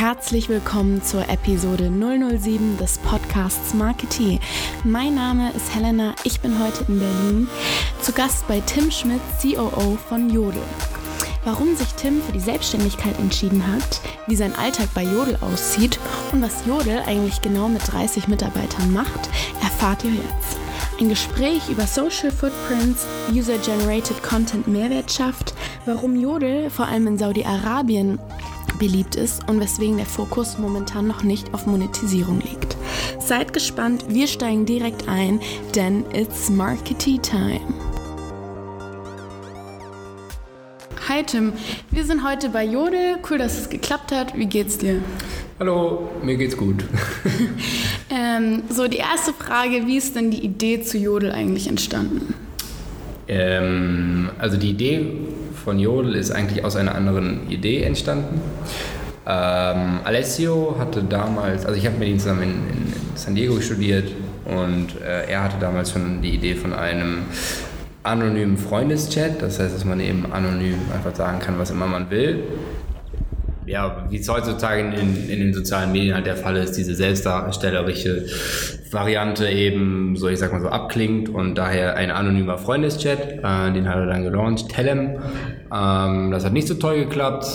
herzlich willkommen zur Episode 007 des Podcasts Marketing. Mein Name ist Helena, ich bin heute in Berlin, zu Gast bei Tim Schmidt, COO von Jodel. Warum sich Tim für die Selbstständigkeit entschieden hat, wie sein Alltag bei Jodel aussieht und was Jodel eigentlich genau mit 30 Mitarbeitern macht, erfahrt ihr jetzt. Ein Gespräch über Social Footprints, User-Generated Content Mehrwert schafft, warum Jodel vor allem in Saudi-Arabien beliebt ist und weswegen der Fokus momentan noch nicht auf Monetisierung liegt. Seid gespannt, wir steigen direkt ein, denn it's Markety Time. Hi Tim, wir sind heute bei Jodel. Cool, dass es geklappt hat. Wie geht's dir? Hallo, mir geht's gut. ähm, so, die erste Frage: Wie ist denn die Idee zu Jodel eigentlich entstanden? Ähm, also, die Idee von Jodel ist eigentlich aus einer anderen Idee entstanden. Ähm, Alessio hatte damals, also ich habe mit ihm zusammen in, in, San Diego studiert und äh, er hatte damals schon die Idee von einem anonymen Freundeschat, das heißt, dass man eben anonym einfach sagen kann, was immer man will ja, wie es heutzutage in, in, den sozialen Medien halt der Fall ist, diese selbstdarstellerische Variante eben, so ich sag mal so, abklingt und daher ein anonymer Freundeschat, äh, den hat er dann gelauncht, Telem. Ähm, das hat nicht so toll geklappt.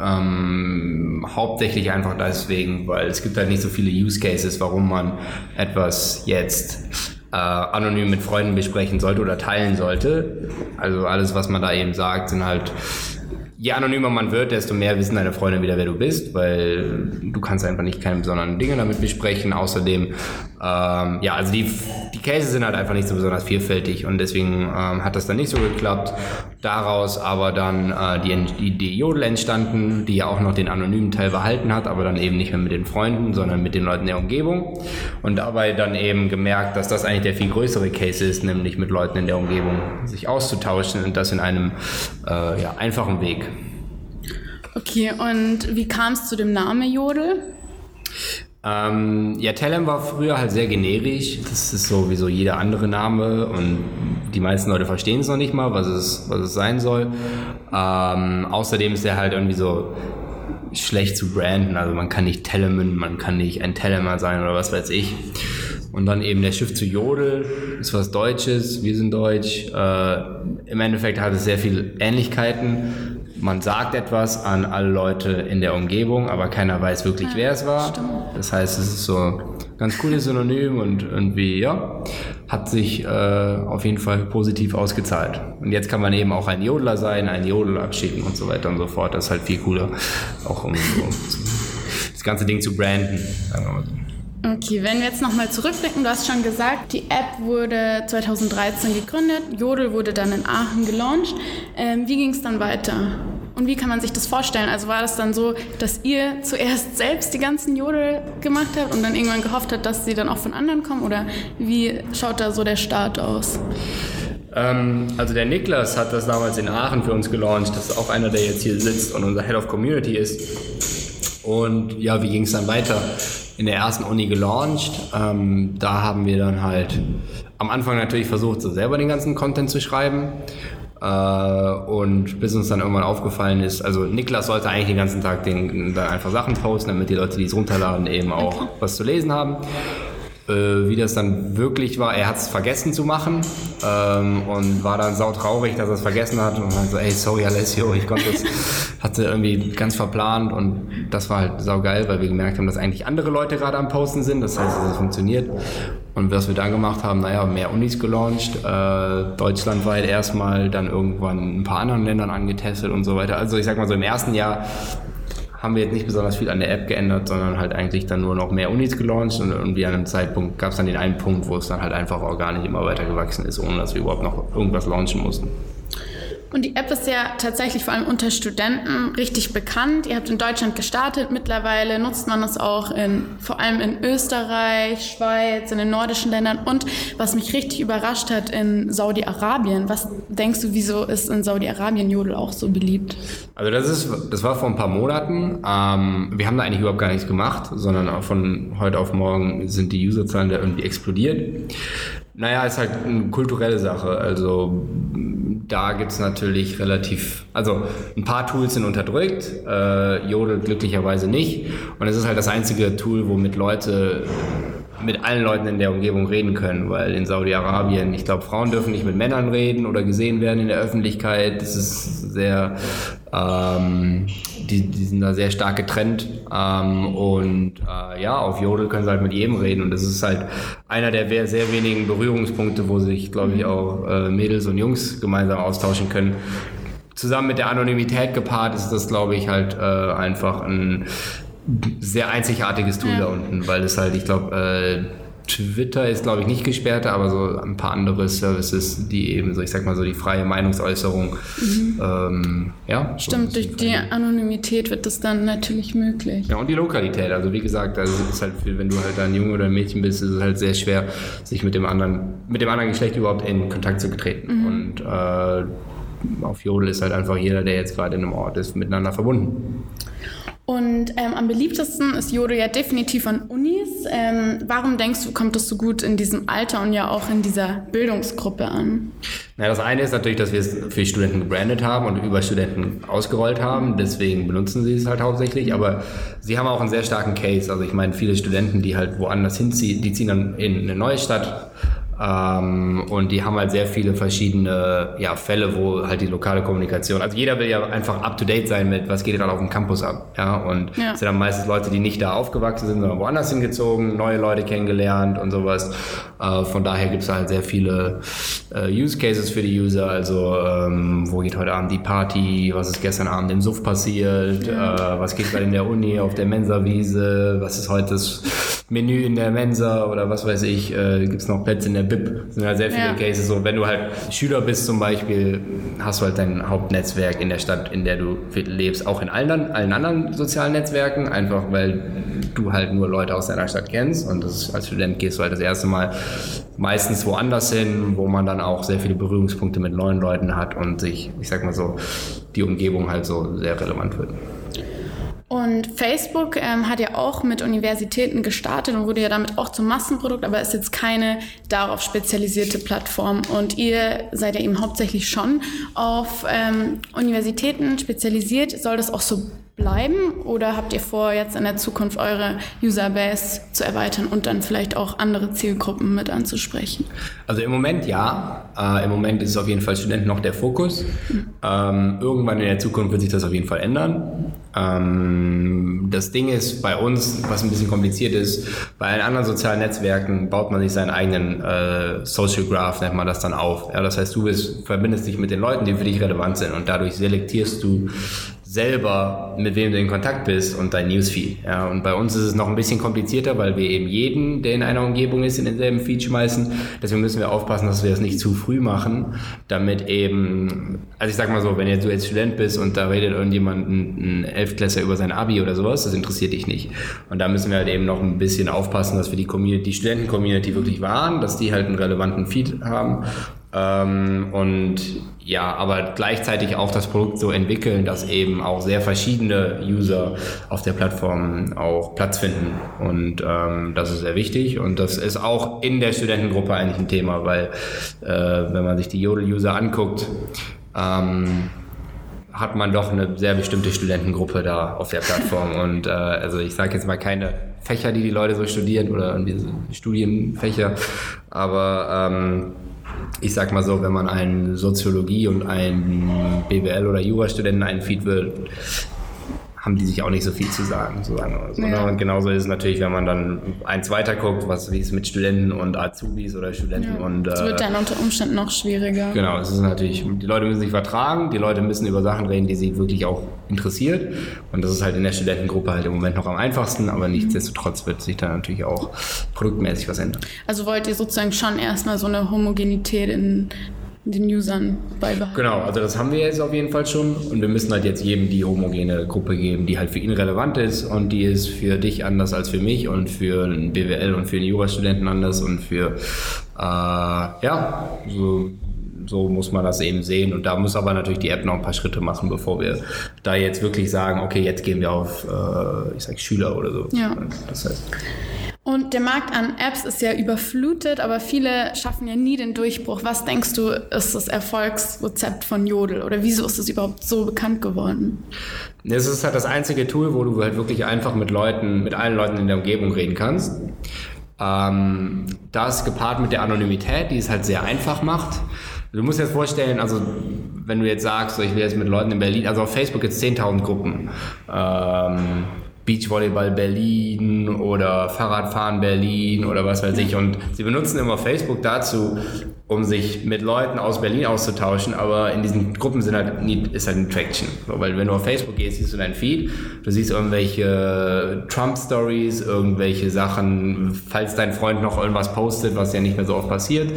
Ähm, hauptsächlich einfach deswegen, weil es gibt halt nicht so viele Use Cases, warum man etwas jetzt äh, anonym mit Freunden besprechen sollte oder teilen sollte. Also alles, was man da eben sagt, sind halt je anonymer man wird, desto mehr wissen deine Freunde wieder, wer du bist, weil du kannst einfach nicht keine besonderen Dinge damit besprechen. Außerdem, ähm, ja, also die, die Cases sind halt einfach nicht so besonders vielfältig und deswegen ähm, hat das dann nicht so geklappt. Daraus aber dann äh, die, die, die Jodel entstanden, die ja auch noch den anonymen Teil behalten hat, aber dann eben nicht mehr mit den Freunden, sondern mit den Leuten der Umgebung. Und dabei dann eben gemerkt, dass das eigentlich der viel größere Case ist, nämlich mit Leuten in der Umgebung sich auszutauschen und das in einem äh, ja, einfachen Weg. Okay, und wie kam es zu dem Namen Jodel? Ähm, ja, Telem war früher halt sehr generisch. Das ist so wie so jeder andere Name und die meisten Leute verstehen es noch nicht mal, was es, was es sein soll. Ähm, außerdem ist er halt irgendwie so schlecht zu branden. Also man kann nicht Telemann, man kann nicht ein Telemann sein oder was weiß ich. Und dann eben der Schiff zu Jodel, ist was Deutsches, wir sind Deutsch. Äh, Im Endeffekt hat es sehr viele Ähnlichkeiten man sagt etwas an alle Leute in der Umgebung, aber keiner weiß wirklich, ja, wer es war. Stimmt. Das heißt, es ist so ein ganz cooles Synonym und irgendwie, ja, hat sich äh, auf jeden Fall positiv ausgezahlt. Und jetzt kann man eben auch ein Jodler sein, einen Jodel abschicken und so weiter und so fort. Das ist halt viel cooler, auch um, um das ganze Ding zu branden, sagen wir mal so. Okay, wenn wir jetzt nochmal zurückblicken, du hast schon gesagt, die App wurde 2013 gegründet, Jodel wurde dann in Aachen gelauncht. Ähm, wie ging es dann weiter? Und wie kann man sich das vorstellen? Also war das dann so, dass ihr zuerst selbst die ganzen Jodel gemacht habt und dann irgendwann gehofft habt, dass sie dann auch von anderen kommen? Oder wie schaut da so der Start aus? Ähm, also der Niklas hat das damals in Aachen für uns gelauncht. Das ist auch einer, der jetzt hier sitzt und unser Head of Community ist. Und ja, wie ging es dann weiter? In der ersten Uni gelauncht. Ähm, da haben wir dann halt am Anfang natürlich versucht, so selber den ganzen Content zu schreiben. Äh, und bis uns dann irgendwann aufgefallen ist, also Niklas sollte eigentlich den ganzen Tag den, dann einfach Sachen posten, damit die Leute, die es runterladen, eben auch was zu lesen haben. Äh, wie das dann wirklich war, er hat es vergessen zu machen ähm, und war dann sautraurig, dass er es vergessen hat und dann so, ey, sorry Alessio, ich konnte es, hatte irgendwie ganz verplant und das war halt saugeil, weil wir gemerkt haben, dass eigentlich andere Leute gerade am Posten sind, das heißt, es funktioniert. Und was wir dann gemacht haben, naja, mehr Unis gelauncht, äh, deutschlandweit erstmal, dann irgendwann ein paar anderen Ländern angetestet und so weiter. Also ich sag mal so im ersten Jahr haben wir jetzt nicht besonders viel an der App geändert, sondern halt eigentlich dann nur noch mehr Unis gelauncht und irgendwie an einem Zeitpunkt gab es dann den einen Punkt, wo es dann halt einfach organisch immer weiter gewachsen ist, ohne dass wir überhaupt noch irgendwas launchen mussten. Und die App ist ja tatsächlich vor allem unter Studenten richtig bekannt. Ihr habt in Deutschland gestartet. Mittlerweile nutzt man es auch in, vor allem in Österreich, Schweiz, in den nordischen Ländern und was mich richtig überrascht hat, in Saudi-Arabien. Was denkst du, wieso ist in Saudi-Arabien Jodel auch so beliebt? Also das ist, das war vor ein paar Monaten. Ähm, wir haben da eigentlich überhaupt gar nichts gemacht, sondern von heute auf morgen sind die Userzahlen da irgendwie explodiert. Naja, ist halt eine kulturelle Sache. Also da gibt es natürlich relativ, also ein paar Tools sind unterdrückt, äh, Jodel glücklicherweise nicht. Und es ist halt das einzige Tool, womit Leute mit allen Leuten in der Umgebung reden können, weil in Saudi-Arabien, ich glaube, Frauen dürfen nicht mit Männern reden oder gesehen werden in der Öffentlichkeit. Das ist sehr, ähm, die, die sind da sehr stark getrennt. Ähm, und äh, ja, auf Jodel können sie halt mit jedem reden. Und das ist halt einer der sehr wenigen Berührungspunkte, wo sich, glaube ich, auch äh, Mädels und Jungs gemeinsam austauschen können zusammen mit der Anonymität gepaart ist das, glaube ich, halt äh, einfach ein sehr einzigartiges Tool ja. da unten, weil es halt, ich glaube, äh, Twitter ist, glaube ich, nicht gesperrt, aber so ein paar andere Services, die eben so, ich sag mal so, die freie Meinungsäußerung, mhm. ähm, ja. Stimmt, so durch die Anonymität wird das dann natürlich möglich. Ja, und die Lokalität. Also, wie gesagt, also es ist halt, wenn du halt ein Junge oder ein Mädchen bist, ist es halt sehr schwer, sich mit dem anderen, mit dem anderen Geschlecht überhaupt in Kontakt zu treten. Mhm. Und äh, auf Jodel ist halt einfach jeder, der jetzt gerade in einem Ort ist, miteinander verbunden. Und ähm, am beliebtesten ist Jodo ja definitiv an Unis. Ähm, warum denkst du, kommt das so gut in diesem Alter und ja auch in dieser Bildungsgruppe an? Na, das eine ist natürlich, dass wir es für Studenten gebrandet haben und über Studenten ausgerollt haben. Deswegen benutzen sie es halt hauptsächlich. Aber sie haben auch einen sehr starken Case. Also ich meine, viele Studenten, die halt woanders hinziehen, die ziehen dann in eine neue Stadt ähm, und die haben halt sehr viele verschiedene ja, Fälle, wo halt die lokale Kommunikation, also jeder will ja einfach up to date sein mit, was geht gerade auf dem Campus ab. Ja, und ja. es sind dann meistens Leute, die nicht da aufgewachsen sind, sondern woanders hingezogen, neue Leute kennengelernt und sowas. Äh, von daher gibt es halt sehr viele äh, Use Cases für die User, also ähm, wo geht heute Abend die Party, was ist gestern Abend im Suff passiert, ja. äh, was geht gerade in der Uni, auf der Mensa-Wiese, was ist heute das Menü in der Mensa oder was weiß ich, äh, gibt es noch Plätze in der BIP. Das sind halt sehr viele ja. Cases. So, wenn du halt Schüler bist zum Beispiel, hast du halt dein Hauptnetzwerk in der Stadt, in der du lebst, auch in allen, allen anderen sozialen Netzwerken, einfach weil du halt nur Leute aus deiner Stadt kennst und das, als Student gehst du halt das erste Mal meistens woanders hin, wo man dann auch sehr viele Berührungspunkte mit neuen Leuten hat und sich, ich sag mal so, die Umgebung halt so sehr relevant wird. Und Facebook ähm, hat ja auch mit Universitäten gestartet und wurde ja damit auch zum Massenprodukt, aber ist jetzt keine darauf spezialisierte Plattform. Und ihr seid ja eben hauptsächlich schon auf ähm, Universitäten spezialisiert. Soll das auch so bleiben oder habt ihr vor, jetzt in der Zukunft eure Userbase zu erweitern und dann vielleicht auch andere Zielgruppen mit anzusprechen? Also im Moment ja. Äh, Im Moment ist es auf jeden Fall Studenten noch der Fokus. Mhm. Ähm, irgendwann in der Zukunft wird sich das auf jeden Fall ändern. Ähm, das Ding ist bei uns, was ein bisschen kompliziert ist, bei allen anderen sozialen Netzwerken baut man sich seinen eigenen äh, Social Graph, nennt man das dann auf. Ja, das heißt, du bist, verbindest dich mit den Leuten, die für dich relevant sind und dadurch selektierst du selber, mit wem du in Kontakt bist und dein Newsfeed. Ja, und bei uns ist es noch ein bisschen komplizierter, weil wir eben jeden, der in einer Umgebung ist, in denselben Feed schmeißen. Deswegen müssen wir aufpassen, dass wir das nicht zu früh machen, damit eben, also ich sag mal so, wenn du jetzt Student bist und da redet irgendjemand, ein, ein Elftklässler über sein Abi oder sowas, das interessiert dich nicht. Und da müssen wir halt eben noch ein bisschen aufpassen, dass wir die Community, die Studenten-Community wirklich wahren, dass die halt einen relevanten Feed haben ähm, und ja, aber gleichzeitig auch das Produkt so entwickeln, dass eben auch sehr verschiedene User auf der Plattform auch Platz finden. Und ähm, das ist sehr wichtig. Und das ist auch in der Studentengruppe eigentlich ein Thema, weil äh, wenn man sich die Jodel-User anguckt, ähm, hat man doch eine sehr bestimmte Studentengruppe da auf der Plattform. Und äh, also ich sage jetzt mal keine Fächer, die die Leute so studieren oder Studienfächer, aber ähm, ich sag mal so, wenn man einen Soziologie und einen BWL oder Jurastudenten einen Feed will, haben die sich auch nicht so viel zu sagen. So sagen so, ja. Und genauso ist es natürlich, wenn man dann eins weiter guckt, was, wie es mit Studenten und Azubis oder Studenten ja. und. Wird äh, dann unter Umständen noch schwieriger. Genau, es ist natürlich, die Leute müssen sich vertragen, die Leute müssen über Sachen reden, die sie wirklich auch interessiert. Und das ist halt in der Studentengruppe halt im Moment noch am einfachsten, aber mhm. nichtsdestotrotz wird sich da natürlich auch produktmäßig was ändern. Also wollt ihr sozusagen schon erstmal so eine Homogenität in den Usern beibehalten. Genau, also das haben wir jetzt auf jeden Fall schon und wir müssen halt jetzt jedem die homogene Gruppe geben, die halt für ihn relevant ist und die ist für dich anders als für mich und für einen BWL und für einen Jurastudenten anders und für, äh, ja, so, so muss man das eben sehen und da muss aber natürlich die App noch ein paar Schritte machen, bevor wir da jetzt wirklich sagen, okay, jetzt gehen wir auf, äh, ich sag Schüler oder so. Ja. Das heißt. Und der Markt an Apps ist ja überflutet, aber viele schaffen ja nie den Durchbruch. Was denkst du, ist das Erfolgsrezept von Jodel oder wieso ist es überhaupt so bekannt geworden? Es ist halt das einzige Tool, wo du halt wirklich einfach mit Leuten, mit allen Leuten in der Umgebung reden kannst. Ähm, das gepaart mit der Anonymität, die es halt sehr einfach macht. Du musst dir jetzt vorstellen, also wenn du jetzt sagst, ich will jetzt mit Leuten in Berlin, also auf Facebook gibt es 10.000 Gruppen. Ähm, Beachvolleyball Berlin oder Fahrradfahren Berlin oder was weiß ich. Und sie benutzen immer Facebook dazu, um sich mit Leuten aus Berlin auszutauschen, aber in diesen Gruppen sind halt nie, ist halt ein Traction. So, weil wenn du auf Facebook gehst, siehst du dein Feed, du siehst irgendwelche Trump-Stories, irgendwelche Sachen, falls dein Freund noch irgendwas postet, was ja nicht mehr so oft passiert,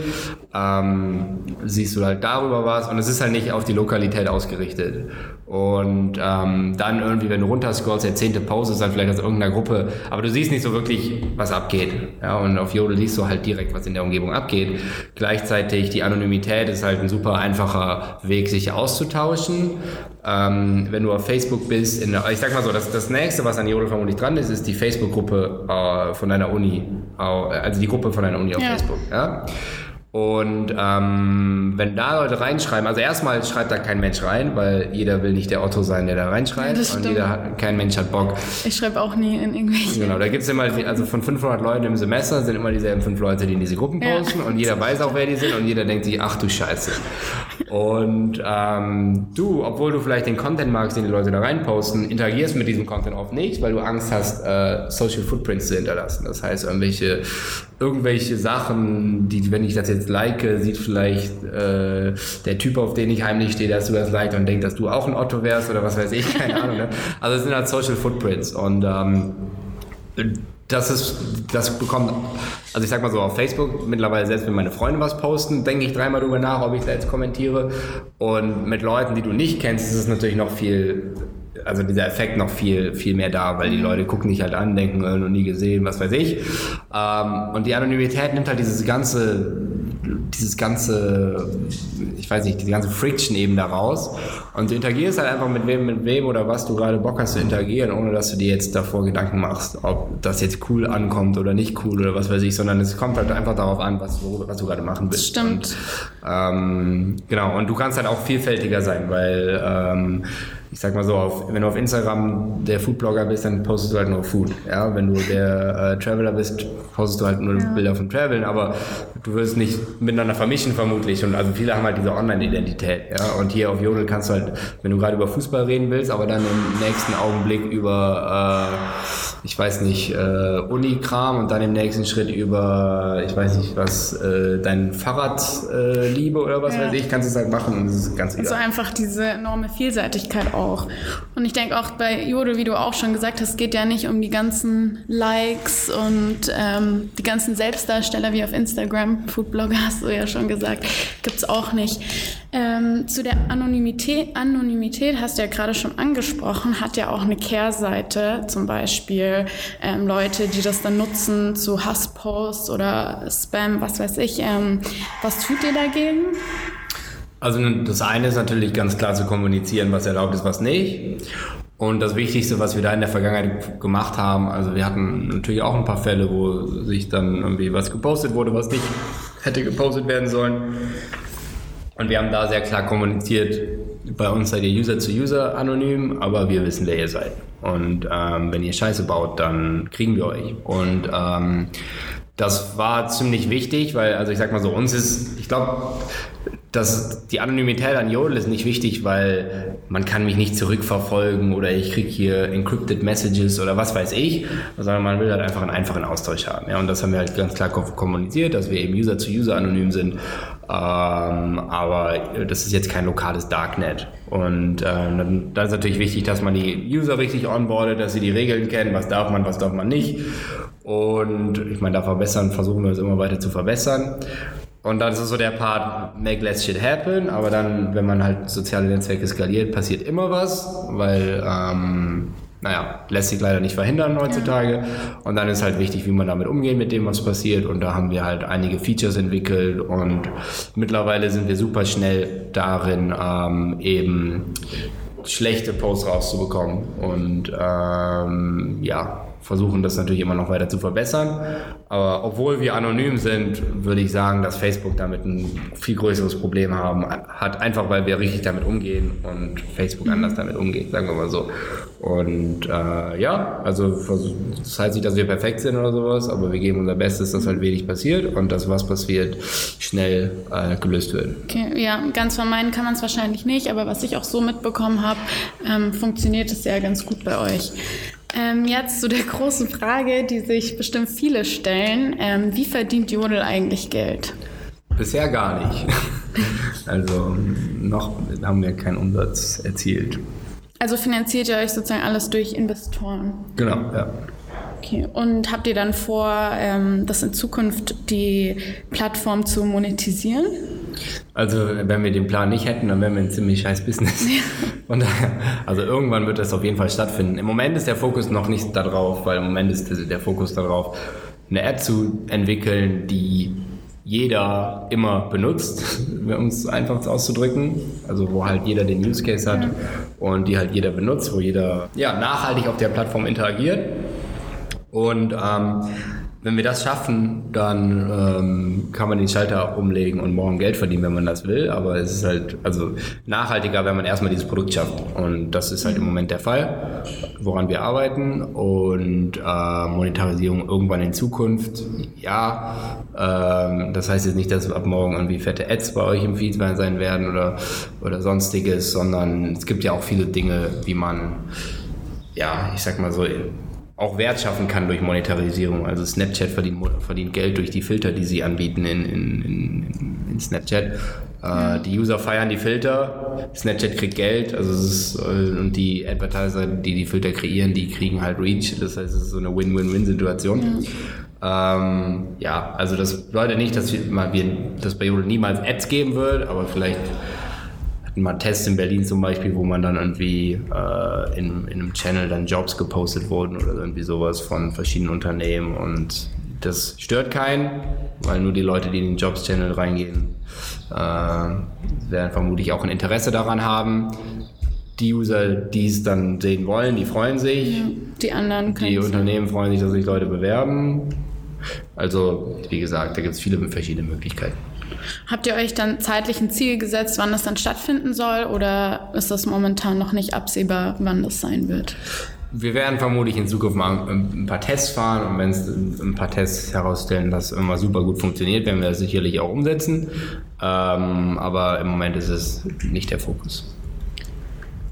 ähm, siehst du halt darüber was und es ist halt nicht auf die Lokalität ausgerichtet. Und ähm, dann irgendwie, wenn du runterscrollst, der zehnte Post dann vielleicht aus irgendeiner Gruppe, aber du siehst nicht so wirklich, was abgeht. Ja, und auf Jodel siehst du halt direkt, was in der Umgebung abgeht. Gleichzeitig die Anonymität ist halt ein super einfacher Weg, sich auszutauschen. Ähm, wenn du auf Facebook bist, in der, ich sag mal so, das, das nächste, was an Jodel vermutlich dran ist, ist die Facebook-Gruppe äh, von deiner Uni, also die Gruppe von deiner Uni auf ja. Facebook. Ja? Und ähm, wenn da Leute reinschreiben, also erstmal schreibt da kein Mensch rein, weil jeder will nicht der Otto sein, der da reinschreibt. Ja, und jeder hat, kein Mensch hat Bock. Ich schreibe auch nie in irgendwelche. Genau, da gibt es immer, also von 500 Leuten im Semester sind immer dieselben fünf Leute, die in diese Gruppen posten. Ja. Und jeder weiß auch, wer die sind. Und jeder denkt sich, ach du Scheiße. Und ähm, du, obwohl du vielleicht den Content magst, den die Leute da reinposten, interagierst mit diesem Content oft nicht, weil du Angst hast, äh, Social Footprints zu hinterlassen. Das heißt, irgendwelche, irgendwelche Sachen, die, wenn ich das jetzt like, sieht vielleicht äh, der Typ, auf den ich heimlich stehe, dass du das like und denkt, dass du auch ein Otto wärst oder was weiß ich, keine Ahnung. Ne? Also es sind halt Social Footprints und ähm, das ist, das bekommt, also ich sag mal so, auf Facebook mittlerweile, selbst wenn meine Freunde was posten, denke ich dreimal drüber nach, ob ich da jetzt kommentiere. Und mit Leuten, die du nicht kennst, ist es natürlich noch viel, also dieser Effekt noch viel, viel mehr da, weil die Leute gucken dich halt an, denken, äh, noch nie gesehen, was weiß ich. Ähm, und die Anonymität nimmt halt dieses ganze dieses ganze, ich weiß nicht, diese ganze Friction eben da raus. Und du interagierst halt einfach mit wem, mit wem oder was du gerade Bock hast zu interagieren, ohne dass du dir jetzt davor Gedanken machst, ob das jetzt cool ankommt oder nicht cool oder was weiß ich, sondern es kommt halt einfach darauf an, was, was du gerade machen willst. Stimmt. Und, ähm, genau, und du kannst halt auch vielfältiger sein, weil ähm, ich sag mal so, auf, wenn du auf Instagram der Foodblogger bist, dann postest du halt nur Food. Ja? Wenn du der äh, Traveler bist, postest du halt nur ja. Bilder von Traveln, aber du wirst nicht miteinander vermischen vermutlich. Und also viele haben halt diese Online-Identität. Ja? Und hier auf Jodel kannst du halt, wenn du gerade über Fußball reden willst, aber dann im nächsten Augenblick über, äh, ich weiß nicht, äh, Unikram und dann im nächsten Schritt über, ich weiß nicht was, äh, dein Fahrradliebe oder was ja. weiß ich, kannst du es halt machen und es ist ganz egal. Also einfach diese enorme Vielseitigkeit auch. Und ich denke auch bei Jodel, wie du auch schon gesagt hast, geht ja nicht um die ganzen Likes und ähm, die ganzen Selbstdarsteller wie auf Instagram. Foodblogger hast du ja schon gesagt, gibt es auch nicht. Ähm, zu der Anonymität, Anonymität hast du ja gerade schon angesprochen, hat ja auch eine Kehrseite, zum Beispiel ähm, Leute, die das dann nutzen zu Hassposts oder Spam, was weiß ich. Ähm, was tut ihr dagegen? Also das eine ist natürlich ganz klar zu kommunizieren, was erlaubt ist, was nicht. Und das Wichtigste, was wir da in der Vergangenheit gemacht haben, also wir hatten natürlich auch ein paar Fälle, wo sich dann irgendwie was gepostet wurde, was nicht hätte gepostet werden sollen. Und wir haben da sehr klar kommuniziert, bei uns seid ihr User zu User anonym, aber wir wissen, wer ihr seid. Und ähm, wenn ihr Scheiße baut, dann kriegen wir euch. Und ähm, das war ziemlich wichtig, weil, also ich sag mal so, uns ist, ich glaube, dass die Anonymität an Jodel ist nicht wichtig, weil man kann mich nicht zurückverfolgen oder ich kriege hier encrypted Messages oder was weiß ich, sondern man will halt einfach einen einfachen Austausch haben. Ja, und das haben wir halt ganz klar kommuniziert, dass wir eben User zu User anonym sind. Ähm, aber das ist jetzt kein lokales Darknet. Und äh, dann, dann ist natürlich wichtig, dass man die User richtig onboardet, dass sie die Regeln kennen, was darf man, was darf man nicht. Und ich meine, da verbessern, versuchen wir es immer weiter zu verbessern. Und dann ist es so der Part, make less shit happen, aber dann, wenn man halt soziale Netzwerke skaliert, passiert immer was, weil, ähm, naja, lässt sich leider nicht verhindern heutzutage. Und dann ist halt wichtig, wie man damit umgeht mit dem, was passiert. Und da haben wir halt einige Features entwickelt und mittlerweile sind wir super schnell darin, ähm, eben schlechte Posts rauszubekommen. Und ähm, ja, versuchen das natürlich immer noch weiter zu verbessern. Aber obwohl wir anonym sind, würde ich sagen, dass Facebook damit ein viel größeres Problem haben, hat, einfach weil wir richtig damit umgehen und Facebook anders damit umgeht, sagen wir mal so. Und äh, ja, also das heißt nicht, dass wir perfekt sind oder sowas, aber wir geben unser Bestes, dass halt wenig passiert und dass was passiert, schnell äh, gelöst wird. Okay, ja, ganz vermeiden kann man es wahrscheinlich nicht, aber was ich auch so mitbekommen habe, ähm, funktioniert es ja ganz gut bei euch. Ähm, jetzt zu der großen Frage, die sich bestimmt viele stellen. Ähm, wie verdient Jodel eigentlich Geld? Bisher gar nicht. also noch haben wir keinen Umsatz erzielt. Also finanziert ihr euch sozusagen alles durch Investoren? Genau, ja. Okay, und habt ihr dann vor, ähm, das in Zukunft die Plattform zu monetisieren? Also, wenn wir den Plan nicht hätten, dann wären wir ein ziemlich scheiß Business. Ja. Und, also, irgendwann wird das auf jeden Fall stattfinden. Im Moment ist der Fokus noch nicht darauf, weil im Moment ist der Fokus darauf, eine App zu entwickeln, die jeder immer benutzt, um es einfach auszudrücken. Also wo halt jeder den Use Case hat und die halt jeder benutzt, wo jeder ja, nachhaltig auf der Plattform interagiert. Und ähm, wenn wir das schaffen, dann ähm, kann man den Schalter umlegen und morgen Geld verdienen, wenn man das will. Aber es ist halt also nachhaltiger, wenn man erstmal dieses Produkt schafft. Und das ist halt im Moment der Fall, woran wir arbeiten. Und äh, Monetarisierung irgendwann in Zukunft, ja. Ähm, das heißt jetzt nicht, dass ab morgen irgendwie fette Ads bei euch im Feed sein werden oder, oder sonstiges, sondern es gibt ja auch viele Dinge, wie man, ja, ich sag mal so, auch Wert schaffen kann durch Monetarisierung. Also Snapchat verdient, verdient Geld durch die Filter, die sie anbieten in, in, in, in Snapchat. Äh, die User feiern die Filter, Snapchat kriegt Geld, also es ist, äh, und die Advertiser, die die Filter kreieren, die kriegen halt Reach. Das heißt, es ist so eine Win-Win-Win-Situation. Ja. Ähm, ja, also das bedeutet nicht, dass wir, wir dass bei Jodel niemals Ads geben wird, aber vielleicht mal Tests in Berlin zum Beispiel, wo man dann irgendwie äh, in, in einem Channel dann Jobs gepostet wurden oder irgendwie sowas von verschiedenen Unternehmen und das stört keinen, weil nur die Leute, die in den Jobs-Channel reingehen, äh, werden vermutlich auch ein Interesse daran haben. Die User, die es dann sehen wollen, die freuen sich. Ja, die anderen Die Unternehmen freuen sich, dass sich Leute bewerben. Also, wie gesagt, da gibt es viele verschiedene Möglichkeiten. Habt ihr euch dann zeitlich ein Ziel gesetzt, wann das dann stattfinden soll oder ist das momentan noch nicht absehbar, wann das sein wird? Wir werden vermutlich in Zukunft mal ein paar Tests fahren und wenn es ein paar Tests herausstellen, dass immer super gut funktioniert, werden wir das sicherlich auch umsetzen. Ähm, aber im Moment ist es nicht der Fokus.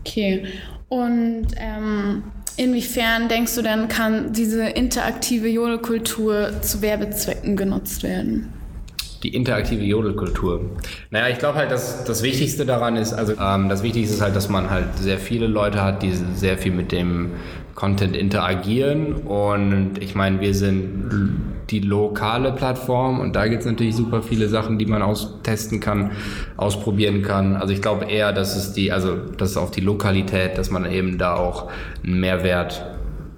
Okay. Und ähm, inwiefern denkst du denn, kann diese interaktive Jodelkultur zu Werbezwecken genutzt werden? Die interaktive Jodelkultur. Naja, ich glaube halt, dass das Wichtigste daran ist, also ähm, das Wichtigste ist halt, dass man halt sehr viele Leute hat, die sehr viel mit dem Content interagieren. Und ich meine, wir sind die lokale Plattform und da gibt es natürlich super viele Sachen, die man austesten kann, ausprobieren kann. Also ich glaube eher, dass es die, also das auf die Lokalität, dass man eben da auch einen Mehrwert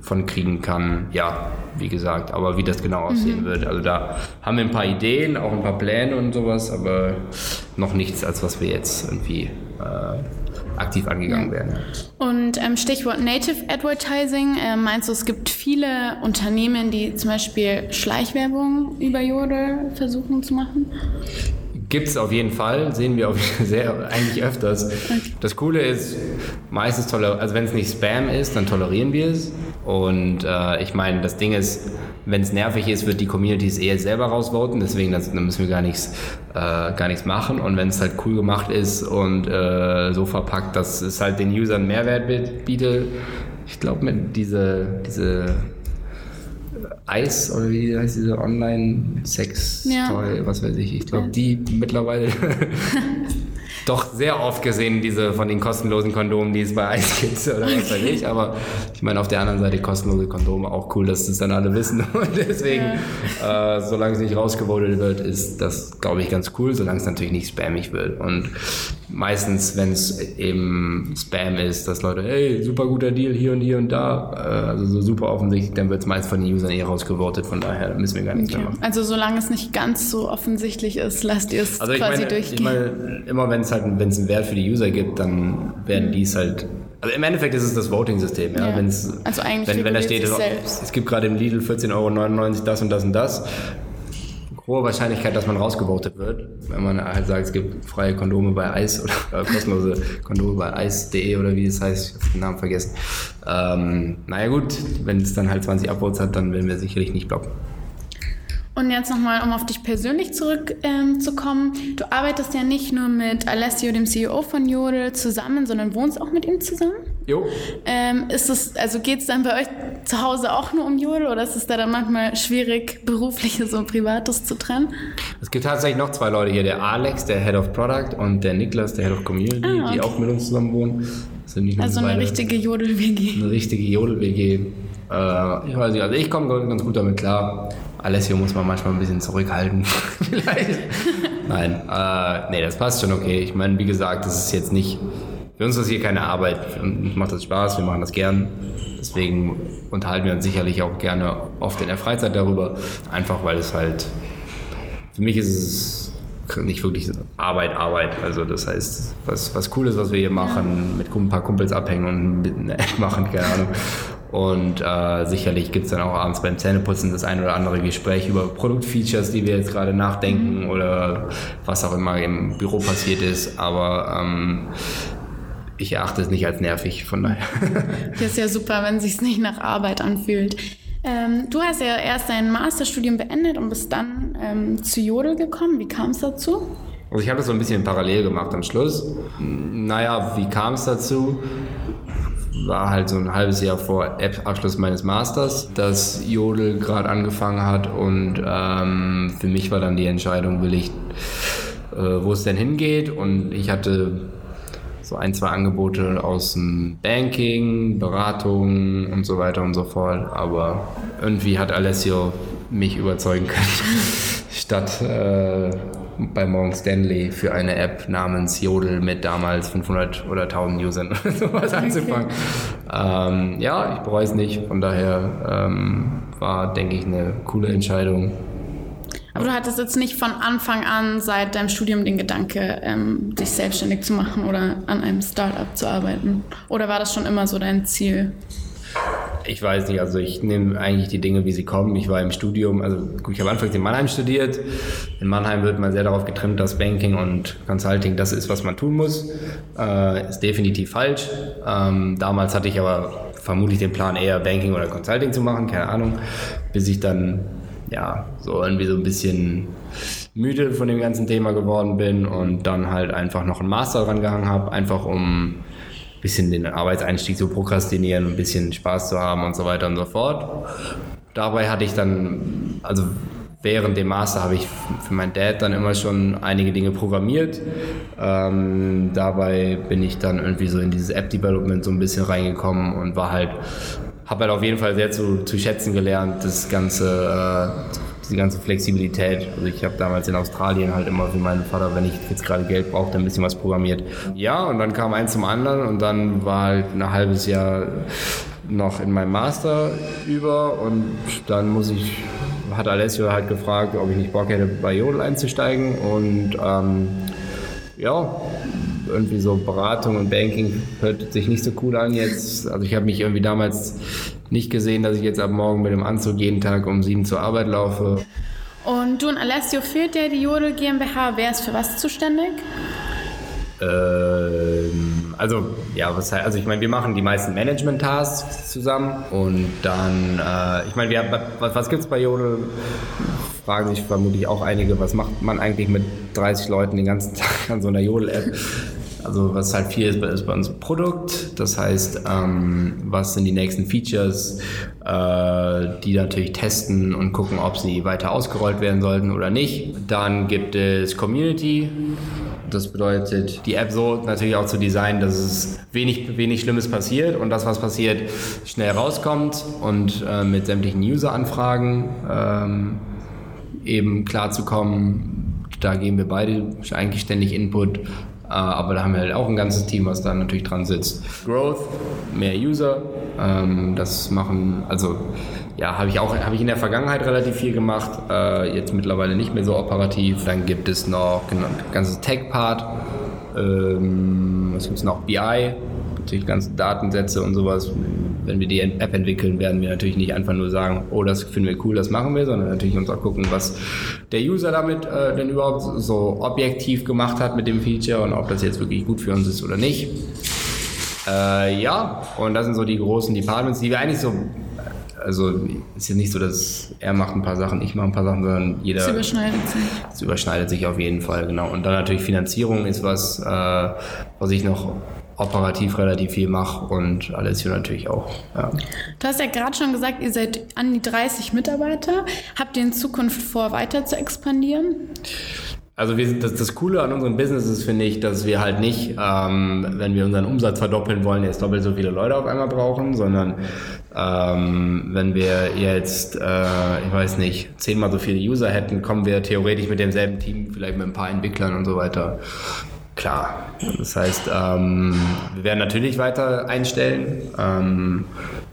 von kriegen kann. Ja, wie gesagt, aber wie das genau aussehen mhm. wird. Also da haben wir ein paar Ideen, auch ein paar Pläne und sowas, aber noch nichts, als was wir jetzt irgendwie äh, aktiv angegangen werden. Und ähm, Stichwort Native Advertising, äh, meinst du, es gibt viele Unternehmen, die zum Beispiel Schleichwerbung über Jodel versuchen zu machen? Gibt es auf jeden Fall, sehen wir auch sehr, eigentlich öfters. Das Coole ist, meistens, also wenn es nicht Spam ist, dann tolerieren wir es. Und äh, ich meine, das Ding ist, wenn es nervig ist, wird die Community es eher selber rausvoten, deswegen das, dann müssen wir gar nichts, äh, gar nichts machen. Und wenn es halt cool gemacht ist und äh, so verpackt, dass es halt den Usern Mehrwert bietet, ich glaube, mit diese, diese Eis oder wie heißt diese Online-Sex-Toy, ja. was weiß ich. Ich glaube, die mittlerweile doch sehr oft gesehen, diese von den kostenlosen Kondomen, die es bei Ice gibt oder was weiß ich. Aber ich meine, auf der anderen Seite kostenlose Kondome auch cool, dass das dann alle wissen. Und deswegen, ja. äh, solange es nicht rausgewotet wird, ist das, glaube ich, ganz cool, solange es natürlich nicht spammig wird. Und meistens, wenn es eben Spam ist, dass Leute, hey, super guter Deal hier und hier und da, äh, also so super offensichtlich, dann wird es meist von den Usern eh rausgevotet. Von daher müssen wir gar nichts okay. mehr machen. Also solange es nicht ganz so offensichtlich ist, lasst ihr es also quasi meine, durchgehen. Ich meine, immer wenn es halt wenn es einen Wert für die User gibt, dann werden die es halt Also im Endeffekt ist es das Voting-System. Ja? Ja. Wenn's, Also eigentlich wenn, wenn da steht, selbst. es gibt gerade im Lidl 14,99 Euro das und das und das. Hohe Wahrscheinlichkeit, dass man rausgevotet wird, wenn man halt sagt, es gibt freie Kondome bei Eis oder äh, kostenlose Kondome bei Eis.de oder wie es heißt, ich habe den Namen vergessen. Ähm, naja gut, wenn es dann halt 20 Upvotes hat, dann werden wir sicherlich nicht blocken. Und jetzt nochmal, um auf dich persönlich zurückzukommen. Ähm, du arbeitest ja nicht nur mit Alessio, dem CEO von Jodel, zusammen, sondern wohnst auch mit ihm zusammen. Jo, Ähm, ist es, also geht es dann bei euch zu Hause auch nur um Jodel oder ist es da dann manchmal schwierig, berufliches und privates zu trennen? Es gibt tatsächlich noch zwei Leute hier, der Alex, der Head of Product und der Niklas, der Head of Community, Ah, die okay. auch mit uns zusammen wohnen. Also eine richtige Jodel-WG. eine richtige Jodel-WG. Äh, ich weiß nicht, also ich komme ganz gut damit klar. Alessio muss man manchmal ein bisschen zurückhalten. Vielleicht. Nein, äh, nee, das passt schon okay. Ich meine, wie gesagt, das ist jetzt nicht. Für uns ist das hier keine Arbeit. Für uns macht das Spaß, wir machen das gern. Deswegen unterhalten wir uns sicherlich auch gerne oft in der Freizeit darüber. Einfach weil es halt. Für mich ist es nicht wirklich Arbeit, Arbeit. Also das heißt, was, was cool ist, was wir hier machen, mit ein paar Kumpels abhängen und machen, keine Ahnung. Und äh, sicherlich gibt es dann auch abends beim Zähneputzen das ein oder andere Gespräch über Produktfeatures, die wir jetzt gerade nachdenken oder was auch immer im Büro passiert ist. Aber ähm, ich erachte es nicht als nervig, von daher. Das ist ja super, wenn sich's nicht nach Arbeit anfühlt. Ähm, du hast ja erst dein Masterstudium beendet und bist dann ähm, zu Jodel gekommen. Wie kam es dazu? Also ich habe das so ein bisschen parallel gemacht am Schluss. Naja, wie kam es dazu? War halt so ein halbes Jahr vor Abschluss meines Masters, dass Jodel gerade angefangen hat und ähm, für mich war dann die Entscheidung, will ich, äh, wo es denn hingeht? Und ich hatte so ein, zwei Angebote aus dem Banking, Beratung und so weiter und so fort, aber irgendwie hat Alessio mich überzeugen können, statt äh, bei Morgan Stanley für eine App namens Jodel mit damals 500 oder 1000 Usern oder sowas anzufangen. Ähm, ja, ich bereue es nicht, von daher ähm, war, denke ich, eine coole Entscheidung. Aber du hattest jetzt nicht von Anfang an seit deinem Studium den Gedanke, ähm, dich selbstständig zu machen oder an einem Startup zu arbeiten? Oder war das schon immer so dein Ziel? Ich weiß nicht, also ich nehme eigentlich die Dinge, wie sie kommen. Ich war im Studium, also gut, ich habe anfangs in Mannheim studiert. In Mannheim wird man sehr darauf getrimmt, dass Banking und Consulting das ist, was man tun muss. Äh, ist definitiv falsch. Ähm, damals hatte ich aber vermutlich den Plan, eher Banking oder Consulting zu machen, keine Ahnung, bis ich dann ja so irgendwie so ein bisschen müde von dem ganzen Thema geworden bin und dann halt einfach noch einen Master dran gehangen habe, einfach um bisschen den Arbeitseinstieg zu prokrastinieren, ein bisschen Spaß zu haben und so weiter und so fort. Dabei hatte ich dann, also während dem Master habe ich für meinen Dad dann immer schon einige Dinge programmiert. Ähm, dabei bin ich dann irgendwie so in dieses App-Development so ein bisschen reingekommen und war halt, habe halt auf jeden Fall sehr zu, zu schätzen gelernt, das ganze, äh, diese ganze Flexibilität. Also ich habe damals in Australien halt immer für meinen Vater, wenn ich jetzt gerade Geld brauchte, ein bisschen was programmiert. Ja, und dann kam eins zum anderen und dann war halt ein halbes Jahr noch in meinem Master über und dann muss ich, hat Alessio halt gefragt, ob ich nicht Bock hätte, bei Jodel einzusteigen und ähm, ja, irgendwie so Beratung und Banking hört sich nicht so cool an jetzt. Also ich habe mich irgendwie damals nicht gesehen, dass ich jetzt ab morgen mit dem Anzug jeden Tag um sieben zur Arbeit laufe. Und du und Alessio führt ja die Jodel GmbH. Wer ist für was zuständig? Ähm, also, ja, was heißt, also ich meine, wir machen die meisten Management-Tasks zusammen und dann, äh, ich meine, wir, was, was gibt es bei Jodel? Fragen sich vermutlich auch einige, was macht man eigentlich mit 30 Leuten den ganzen Tag an so einer Jodel-App? Also was halt viel ist, ist bei uns Produkt. Das heißt, ähm, was sind die nächsten Features, äh, die natürlich testen und gucken, ob sie weiter ausgerollt werden sollten oder nicht. Dann gibt es Community. Das bedeutet, die App so natürlich auch zu designen, dass es wenig, wenig Schlimmes passiert und das, was passiert, schnell rauskommt und äh, mit sämtlichen User-Anfragen ähm, eben klarzukommen. Da geben wir beide eigentlich ständig Input. Äh, aber da haben wir halt auch ein ganzes Team, was da natürlich dran sitzt. Growth, mehr User. Ähm, das machen, also ja, habe ich auch habe ich in der Vergangenheit relativ viel gemacht. Äh, jetzt mittlerweile nicht mehr so operativ. Dann gibt es noch genau, ein ganzes Tech-Part. Ähm, was gibt es noch? BI natürlich ganze Datensätze und sowas. Wenn wir die App entwickeln, werden wir natürlich nicht einfach nur sagen, oh, das finden wir cool, das machen wir, sondern natürlich uns auch gucken, was der User damit äh, denn überhaupt so objektiv gemacht hat mit dem Feature und ob das jetzt wirklich gut für uns ist oder nicht. Äh, ja, und das sind so die großen Departments, die wir eigentlich so also ist jetzt nicht so, dass er macht ein paar Sachen, ich mache ein paar Sachen, sondern jeder. Es überschneidet sich. Es überschneidet sich auf jeden Fall, genau. Und dann natürlich Finanzierung ist was, äh, was ich noch operativ relativ viel mache und alles hier natürlich auch. Ja. Du hast ja gerade schon gesagt, ihr seid an die 30 Mitarbeiter. Habt ihr in Zukunft vor, weiter zu expandieren? Also wir sind, das, das Coole an unserem Business ist, finde ich, dass wir halt nicht, ähm, wenn wir unseren Umsatz verdoppeln wollen, jetzt doppelt so viele Leute auf einmal brauchen, sondern ähm, wenn wir jetzt, äh, ich weiß nicht, zehnmal so viele User hätten, kommen wir theoretisch mit demselben Team, vielleicht mit ein paar Entwicklern und so weiter. Klar. Das heißt, ähm, wir werden natürlich weiter einstellen. Ähm,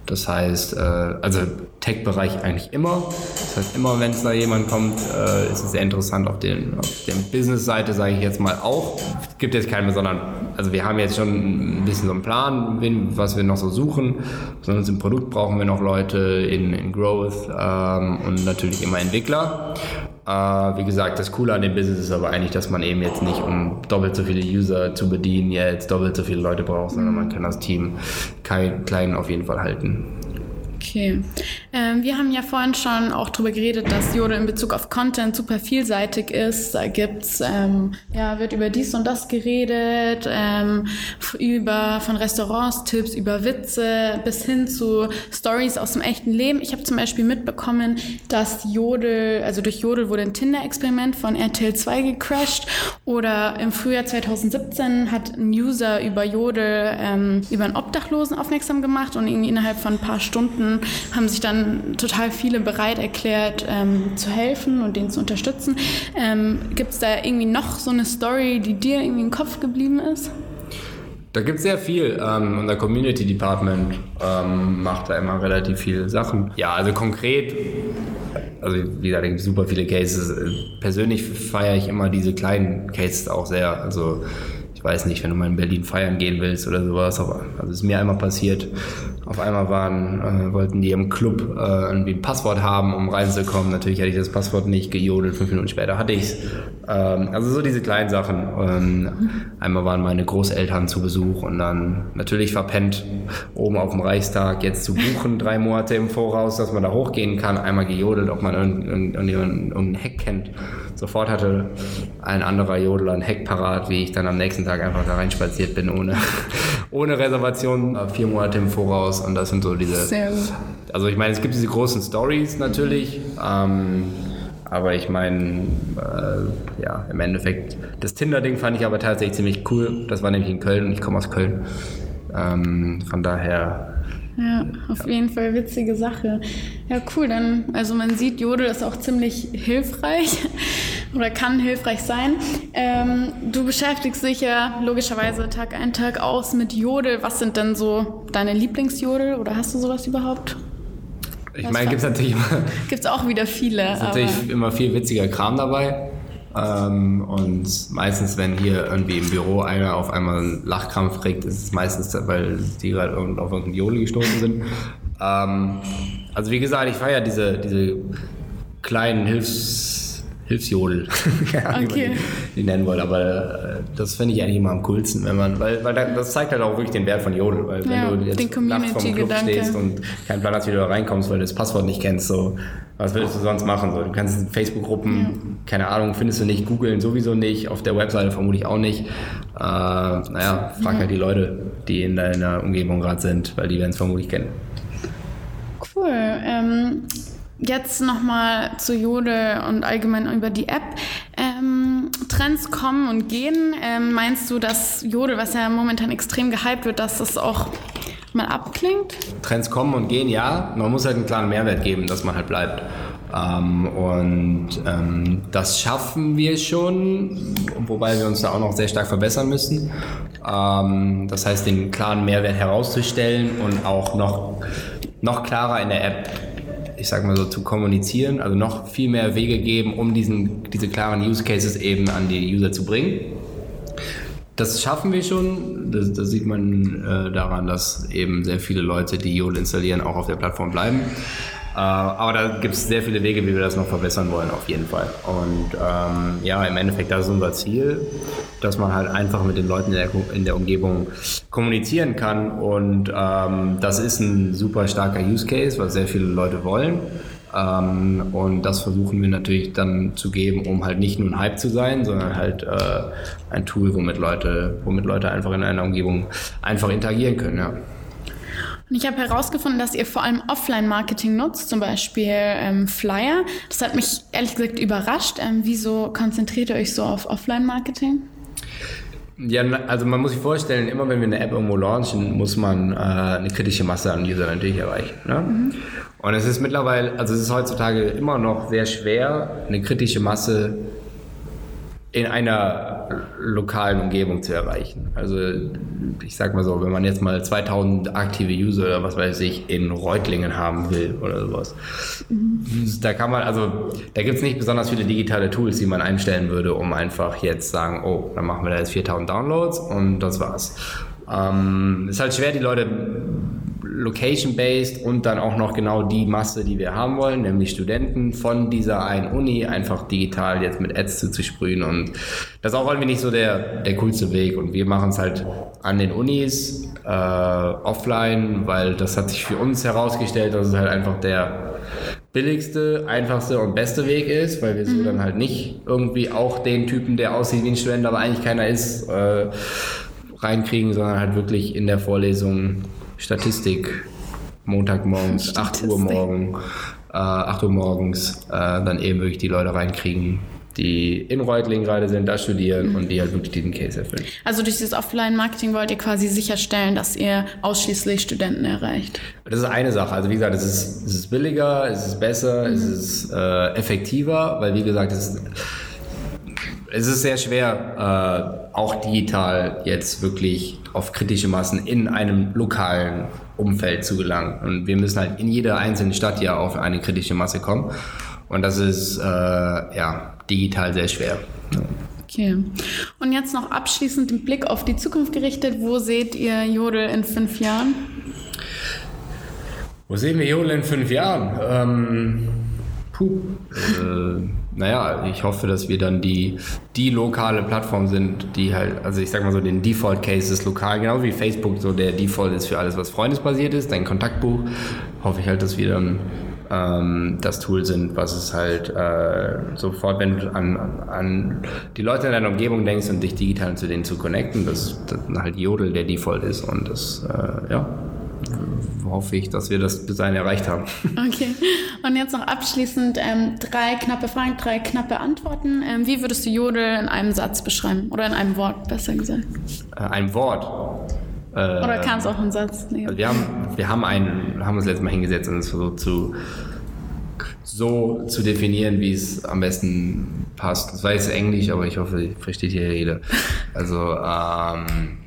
das heißt, äh, also Tech-Bereich eigentlich immer. Das heißt, immer wenn es da jemand kommt, äh, ist es sehr interessant auf, den, auf der Business-Seite, sage ich jetzt mal auch. Es gibt jetzt keinen besonderen, also wir haben jetzt schon ein bisschen so einen Plan, was wir noch so suchen. Besonders im Produkt brauchen wir noch Leute, in, in Growth ähm, und natürlich immer Entwickler. Äh, wie gesagt, das Coole an dem Business ist aber eigentlich, dass man eben jetzt nicht, um doppelt so viele User zu bedienen, jetzt doppelt so viele Leute braucht, sondern man kann das Team klein auf jeden Fall halten. Okay. Ähm, wir haben ja vorhin schon auch darüber geredet, dass Jodel in Bezug auf Content super vielseitig ist. Da gibt's, ähm, ja, wird über dies und das geredet, ähm, über von Restaurants Tipps, über Witze bis hin zu Stories aus dem echten Leben. Ich habe zum Beispiel mitbekommen, dass Jodel, also durch Jodel wurde ein Tinder-Experiment von RTL 2 gecrashed oder im Frühjahr 2017 hat ein User über Jodel ähm, über einen Obdachlosen aufmerksam gemacht und irgendwie innerhalb von ein paar Stunden haben sich dann total viele bereit erklärt, ähm, zu helfen und den zu unterstützen. Ähm, Gibt es da irgendwie noch so eine Story, die dir irgendwie im Kopf geblieben ist? Da gibt es sehr viel. Ähm, unser Community Department ähm, macht da immer relativ viele Sachen. Ja, also konkret, also wie gesagt, da gibt es super viele Cases. Persönlich feiere ich immer diese kleinen Cases auch sehr. Also weiß nicht, wenn du mal in Berlin feiern gehen willst oder sowas, aber also ist mir einmal passiert. Auf einmal waren, äh, wollten die im Club äh, irgendwie ein Passwort haben, um reinzukommen. Natürlich hatte ich das Passwort nicht gejodelt, fünf Minuten später hatte ich es. Ähm, also so diese kleinen Sachen. Ähm, einmal waren meine Großeltern zu Besuch und dann natürlich verpennt, oben auf dem Reichstag jetzt zu buchen, drei Monate im Voraus, dass man da hochgehen kann. Einmal gejodelt, ob man irgendeinen irgendein Heck kennt. Sofort hatte ein anderer Jodler ein Heck parat, wie ich dann am nächsten Tag einfach da reinspaziert bin, ohne, ohne Reservation, vier Monate im Voraus. Und das sind so diese. Sehr gut. Also ich meine, es gibt diese großen Stories natürlich. Ähm, aber ich meine, äh, ja, im Endeffekt, das Tinder-Ding fand ich aber tatsächlich ziemlich cool. Das war nämlich in Köln und ich komme aus Köln. Ähm, von daher ja, auf jeden Fall witzige Sache. Ja, cool. Dann, also man sieht, Jodel ist auch ziemlich hilfreich oder kann hilfreich sein. Ähm, du beschäftigst dich ja logischerweise Tag ein, Tag aus mit Jodel. Was sind denn so deine Lieblingsjodel oder hast du sowas überhaupt? Ich meine, gibt es natürlich immer. Gibt es auch wieder viele. Es ist natürlich immer viel witziger Kram dabei. Ähm, und meistens, wenn hier irgendwie im Büro einer auf einmal einen Lachkrampf kriegt, ist es meistens, weil die gerade auf irgendeinen Jodel gestoßen sind. Ähm, also wie gesagt, ich feiere diese, diese kleinen Hilfs Hilfsjodel, ja, okay. die, die nennen wollen. Aber äh, das finde ich eigentlich immer am coolsten, wenn man, weil, weil das zeigt halt auch wirklich den Wert von Jodel. Weil ja, wenn du jetzt nachts vom Club stehst und keinen Plan hast, wie du da reinkommst, weil du das Passwort nicht kennst, so, was willst du sonst machen? So, du kannst Facebook-Gruppen, ja. keine Ahnung, findest du nicht, googeln sowieso nicht, auf der Webseite vermutlich auch nicht. Äh, naja, frag ja. halt die Leute, die in deiner Umgebung gerade sind, weil die werden es vermutlich kennen. Cool. Ähm Jetzt nochmal zu Jode und allgemein über die App. Ähm, Trends kommen und gehen. Ähm, meinst du, dass Jode, was ja momentan extrem gehypt wird, dass das auch mal abklingt? Trends kommen und gehen, ja. Man muss halt einen klaren Mehrwert geben, dass man halt bleibt. Ähm, und ähm, das schaffen wir schon, wobei wir uns da auch noch sehr stark verbessern müssen. Ähm, das heißt, den klaren Mehrwert herauszustellen und auch noch, noch klarer in der App ich sag mal so, zu kommunizieren, also noch viel mehr Wege geben, um diesen, diese klaren Use Cases eben an die User zu bringen. das schaffen wir schon. Das, das sieht man äh, daran, dass eben sehr viele Leute, die Jodel installieren, auch auf der Plattform bleiben. Äh, aber da gibt es sehr viele Wege, wie wir das noch verbessern wollen, auf jeden Fall. Und ähm, ja, im Endeffekt, das ist unser Ziel, dass man halt einfach mit den Leuten in der, in der Umgebung kommunizieren kann. Und ähm, das ist ein super starker Use Case, was sehr viele Leute wollen. Ähm, und das versuchen wir natürlich dann zu geben, um halt nicht nur ein Hype zu sein, sondern halt äh, ein Tool, womit Leute, womit Leute einfach in einer Umgebung einfach interagieren können. Ja. Und ich habe herausgefunden, dass ihr vor allem Offline-Marketing nutzt, zum Beispiel ähm, Flyer. Das hat mich ehrlich gesagt überrascht. Ähm, wieso konzentriert ihr euch so auf Offline-Marketing? Ja, also man muss sich vorstellen, immer wenn wir eine App irgendwo launchen, muss man äh, eine kritische Masse an User natürlich erreichen. Ne? Mhm. Und es ist mittlerweile, also es ist heutzutage immer noch sehr schwer, eine kritische Masse in einer lokalen Umgebung zu erreichen. Also ich sag mal so, wenn man jetzt mal 2000 aktive User oder was weiß ich in Reutlingen haben will oder sowas, mhm. da kann man, also da gibt es nicht besonders viele digitale Tools, die man einstellen würde, um einfach jetzt sagen, oh, dann machen wir da jetzt 4000 Downloads und das war's. Ähm, ist halt schwer, die Leute location-based und dann auch noch genau die Masse, die wir haben wollen, nämlich Studenten von dieser einen Uni einfach digital jetzt mit Ads zu, zu sprühen. Und das ist auch irgendwie nicht so der, der coolste Weg. Und wir machen es halt an den Unis äh, offline, weil das hat sich für uns herausgestellt, dass es halt einfach der billigste, einfachste und beste Weg ist, weil wir so mhm. dann halt nicht irgendwie auch den Typen, der aussieht wie ein Student, aber eigentlich keiner ist, äh, reinkriegen, sondern halt wirklich in der Vorlesung Statistik, Montagmorgens, Statistik. 8 Uhr morgen, äh, 8 Uhr morgens, äh, dann eben wirklich die Leute reinkriegen, die in Reutlingen gerade sind, da studieren mhm. und die halt wirklich diesen Case erfüllen. Also durch dieses Offline-Marketing wollt ihr quasi sicherstellen, dass ihr ausschließlich Studenten erreicht? Das ist eine Sache. Also wie gesagt, es ist, es ist billiger, es ist besser, mhm. es ist äh, effektiver, weil wie gesagt, es ist es ist sehr schwer, äh, auch digital jetzt wirklich auf kritische Massen in einem lokalen Umfeld zu gelangen. Und wir müssen halt in jeder einzelnen Stadt ja auf eine kritische Masse kommen. Und das ist äh, ja digital sehr schwer. Okay. Und jetzt noch abschließend den Blick auf die Zukunft gerichtet. Wo seht ihr Jodel in fünf Jahren? Wo sehen wir Jodel in fünf Jahren? Ähm, puh. Äh, naja, ich hoffe, dass wir dann die, die lokale Plattform sind, die halt, also ich sag mal so, den Default-Case ist lokal, genau wie Facebook so der Default ist für alles, was freundesbasiert ist, dein Kontaktbuch, hoffe ich halt, dass wir dann ähm, das Tool sind, was es halt äh, sofort, wenn du an, an die Leute in deiner Umgebung denkst und dich digital zu denen zu connecten, dass, dass halt Jodel der Default ist und das, äh, ja, hoffe ich, dass wir das bis dahin erreicht haben. Okay. Und jetzt noch abschließend ähm, drei knappe Fragen, drei knappe Antworten. Ähm, wie würdest du Jodel in einem Satz beschreiben? Oder in einem Wort, besser gesagt? Äh, ein Wort. Oder kam es auch ein Satz? Nee. Also wir haben, wir haben, einen, haben uns letztes Mal hingesetzt und es versucht zu so zu definieren, wie es am besten passt. Das war jetzt Englisch, aber ich hoffe, versteht hier jeder. Also ähm,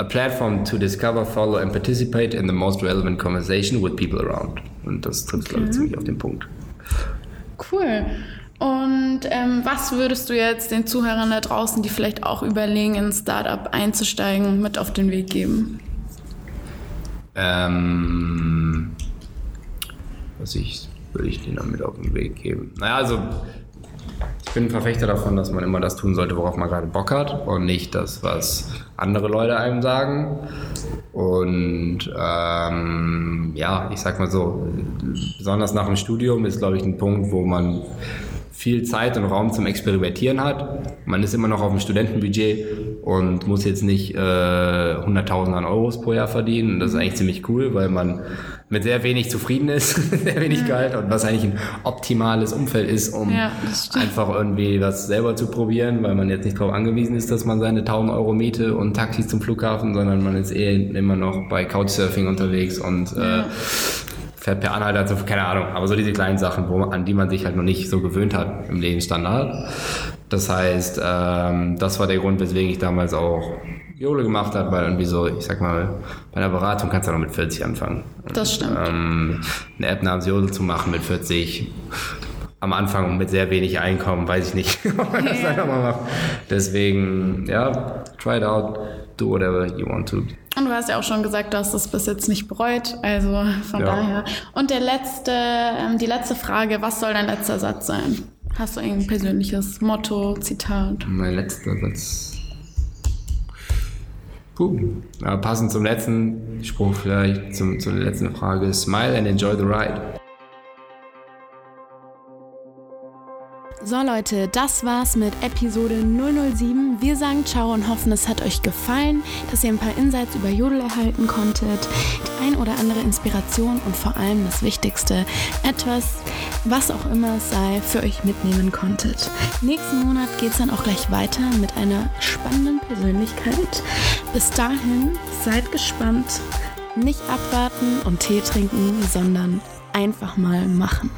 a platform to discover, follow and participate in the most relevant conversation with people around. Und das trifft, okay. glaube ich, ziemlich auf den Punkt. Cool. Und ähm, was würdest du jetzt den Zuhörern da draußen, die vielleicht auch überlegen, in ein Startup einzusteigen, mit auf den Weg geben? Ähm, was ich, würde ich denen damit auf den Weg geben? Naja, also ich bin ein Verfechter davon, dass man immer das tun sollte, worauf man gerade Bock hat und nicht das, was andere Leute einem sagen. Und ähm, ja, ich sag mal so, besonders nach dem Studium ist, glaube ich, ein Punkt, wo man viel Zeit und Raum zum Experimentieren hat. Man ist immer noch auf dem Studentenbudget und muss jetzt nicht äh, 100.000 an Euros pro Jahr verdienen. Das ist eigentlich ziemlich cool, weil man mit sehr wenig zufrieden ist, sehr wenig Gehalt und was eigentlich ein optimales Umfeld ist, um ja, einfach irgendwie was selber zu probieren, weil man jetzt nicht darauf angewiesen ist, dass man seine 1000 Euro Miete und Taxis zum Flughafen, sondern man ist eh immer noch bei Couchsurfing unterwegs und äh, ja. äh, fährt per Anhalter zu, keine Ahnung, aber so diese kleinen Sachen, wo, an die man sich halt noch nicht so gewöhnt hat im Lebensstandard. Das heißt, ähm, das war der Grund, weswegen ich damals auch Jole gemacht hat, weil irgendwie so, ich sag mal, bei einer Beratung kannst du noch mit 40 anfangen. Das stimmt. Ähm, eine App namens Jodel zu machen mit 40, am Anfang mit sehr wenig Einkommen, weiß ich nicht, ob man das dann nochmal macht. Deswegen, ja, try it out, do whatever you want to. Und du hast ja auch schon gesagt, du hast es bis jetzt nicht bereut, also von ja. daher. Und der letzte, ähm, die letzte Frage, was soll dein letzter Satz sein? Hast du ein persönliches Motto, Zitat? Mein letzter Satz. Ja, passend zum letzten Spruch vielleicht, zum, zur letzten Frage. Smile and enjoy the ride. So Leute, das war's mit Episode 007. Wir sagen ciao und hoffen, es hat euch gefallen, dass ihr ein paar Insights über Jodel erhalten konntet, die ein oder andere Inspiration und vor allem das Wichtigste, etwas, was auch immer es sei, für euch mitnehmen konntet. Nächsten Monat geht's dann auch gleich weiter mit einer spannenden Persönlichkeit. Bis dahin, seid gespannt, nicht abwarten und Tee trinken, sondern einfach mal machen.